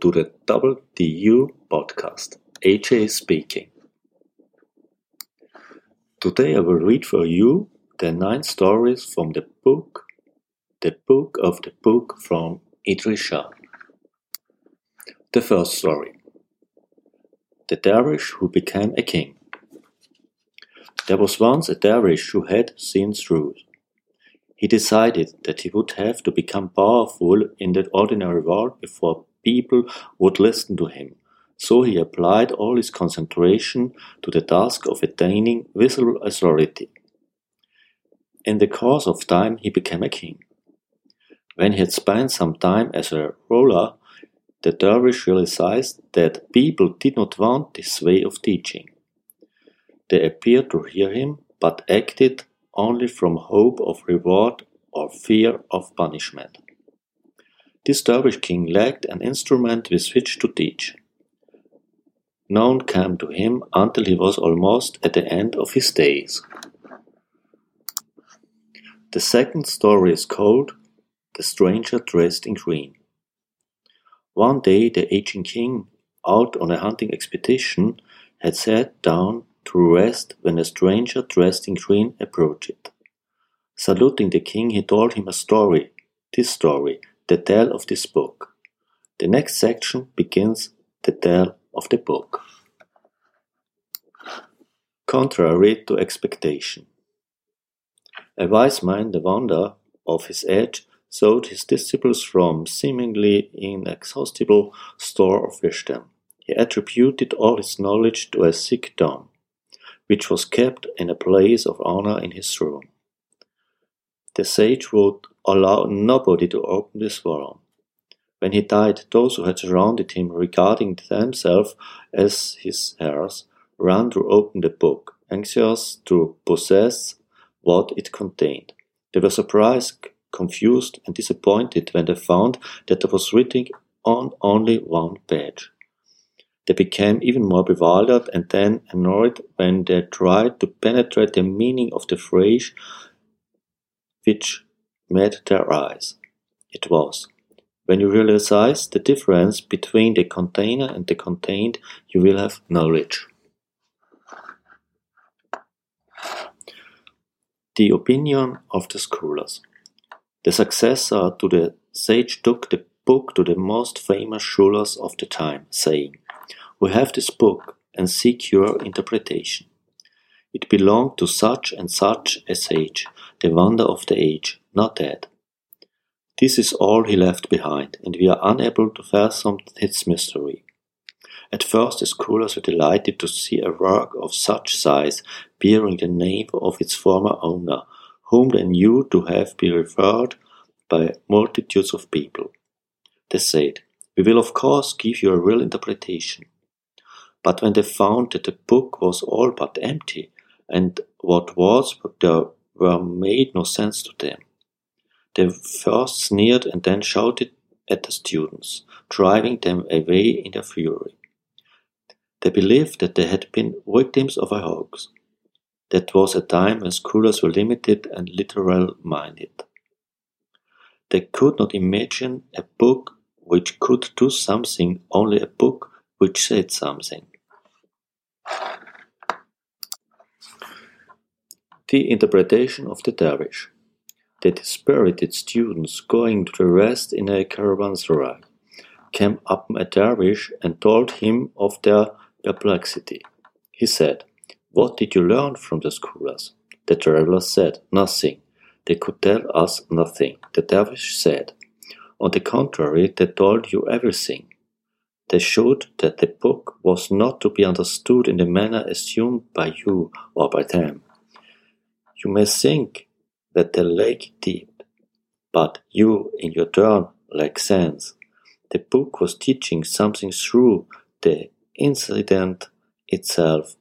to the WTU podcast. AJ speaking. Today I will read for you the nine stories from the book The Book of the Book from Idries The first story The Dervish Who Became a King. There was once a dervish who had seen through he decided that he would have to become powerful in the ordinary world before people would listen to him, so he applied all his concentration to the task of attaining visible authority. In the course of time he became a king. When he had spent some time as a ruler, the dervish realized that people did not want this way of teaching. They appeared to hear him, but acted only from hope of reward or fear of punishment. This dervish king lacked an instrument with which to teach. None came to him until he was almost at the end of his days. The second story is called The Stranger Dressed in Green. One day the aging king, out on a hunting expedition, had sat down to rest when a stranger dressed in green approached. Saluting the king, he told him a story, this story, the tale of this book. The next section begins the tale of the book. Contrary to expectation. A wise man, the wonder of his age, sought his disciples from seemingly inexhaustible store of wisdom. He attributed all his knowledge to a sick dawn which was kept in a place of honor in his room. The sage would allow nobody to open this volume. When he died, those who had surrounded him, regarding themselves as his heirs, ran to open the book, anxious to possess what it contained. They were surprised, confused, and disappointed when they found that there was written on only one page. They became even more bewildered and then annoyed when they tried to penetrate the meaning of the phrase which met their eyes. It was, when you realize the difference between the container and the contained, you will have knowledge. The opinion of the scholars. The successor to the sage took the book to the most famous scholars of the time, saying, we have this book and seek your interpretation. It belonged to such and such a sage, the wonder of the age, not dead. This is all he left behind, and we are unable to fathom its mystery. At first the scholars were delighted to see a work of such size bearing the name of its former owner, whom they knew to have been revered by multitudes of people. They said, We will of course give you a real interpretation. But when they found that the book was all but empty, and what was there were made no sense to them, they first sneered and then shouted at the students, driving them away in their fury. They believed that they had been victims of a hoax. That was a time when scholars were limited and literal minded. They could not imagine a book which could do something, only a book which said something. The interpretation of the dervish. The dispirited students going to rest in a caravanserai came up a dervish and told him of their perplexity. He said, What did you learn from the scholars? The traveler said, Nothing. They could tell us nothing. The dervish said, On the contrary, they told you everything. They showed that the book was not to be understood in the manner assumed by you or by them. You may think that the lake deep, but you, in your turn, lack sense. The book was teaching something through the incident itself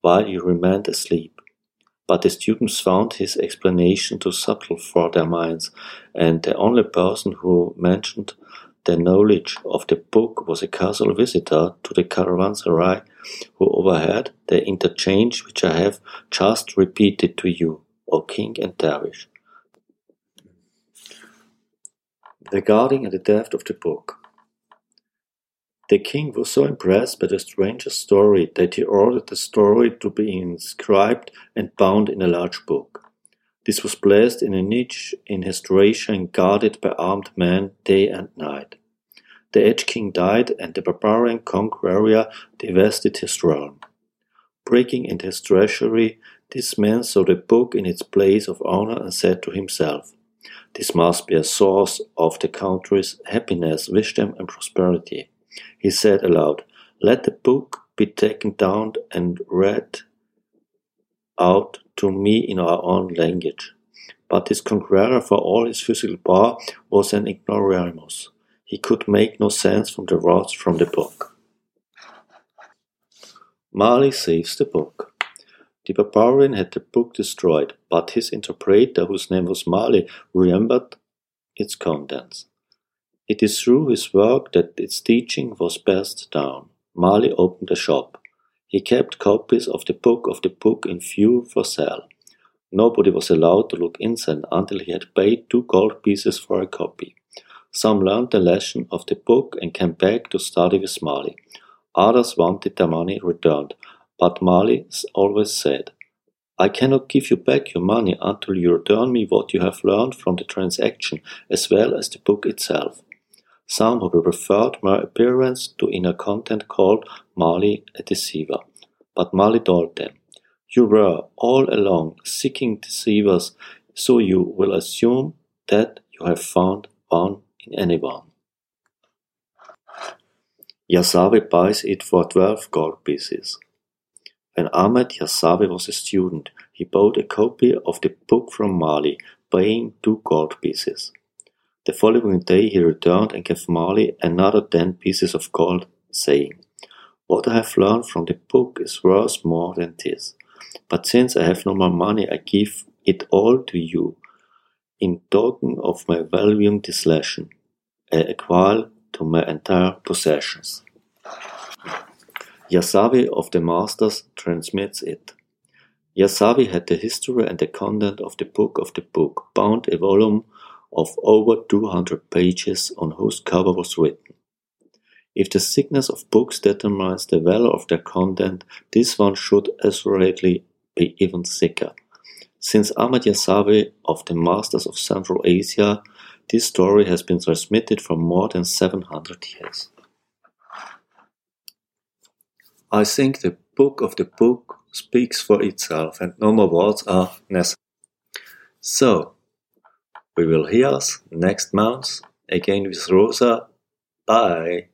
while you remained asleep. But the students found his explanation too subtle for their minds, and the only person who mentioned the knowledge of the book was a casual visitor to the caravanserai who overheard the interchange which I have just repeated to you, O king and dervish. The guarding Regarding the depth of the book. The king was so impressed by the stranger's story that he ordered the story to be inscribed and bound in a large book. This was placed in a niche in his treasure and guarded by armed men day and night. The Edge King died, and the barbarian conqueror divested his realm. Breaking into his treasury, this man saw the book in its place of honor and said to himself, This must be a source of the country's happiness, wisdom, and prosperity. He said aloud, Let the book be taken down and read out to me in our own language. But his conqueror, for all his physical power, was an ignoramus. He could make no sense from the words from the book. Mali saves the book. The barbarian had the book destroyed, but his interpreter, whose name was Mali, remembered its contents. It is through his work that its teaching was passed down. Mali opened a shop. He kept copies of the book of the book in view for sale. Nobody was allowed to look inside until he had paid two gold pieces for a copy. Some learned the lesson of the book and came back to study with Mali. Others wanted their money returned, but Mali always said, I cannot give you back your money until you return me what you have learned from the transaction as well as the book itself. Some who preferred my appearance to inner content called Mali a deceiver. But Mali told them, You were all along seeking deceivers, so you will assume that you have found one in anyone. Yasavi buys it for twelve gold pieces. When Ahmed Yasavi was a student, he bought a copy of the book from Mali, paying two gold pieces. The following day he returned and gave Mali another ten pieces of gold, saying, What I have learned from the book is worth more than this. But since I have no more money, I give it all to you, in token of my valuing this lesson, equal to my entire possessions. Yasavi of the Masters transmits it. Yasavi had the history and the content of the book of the book, bound a volume of over 200 pages on whose cover was written. If the thickness of books determines the value of their content, this one should assuredly be even thicker. Since Ahmad Yasavi of the Masters of Central Asia, this story has been transmitted for more than 700 years. I think the book of the book speaks for itself and no more words are necessary. So, we will hear us next month again with Rosa. Bye.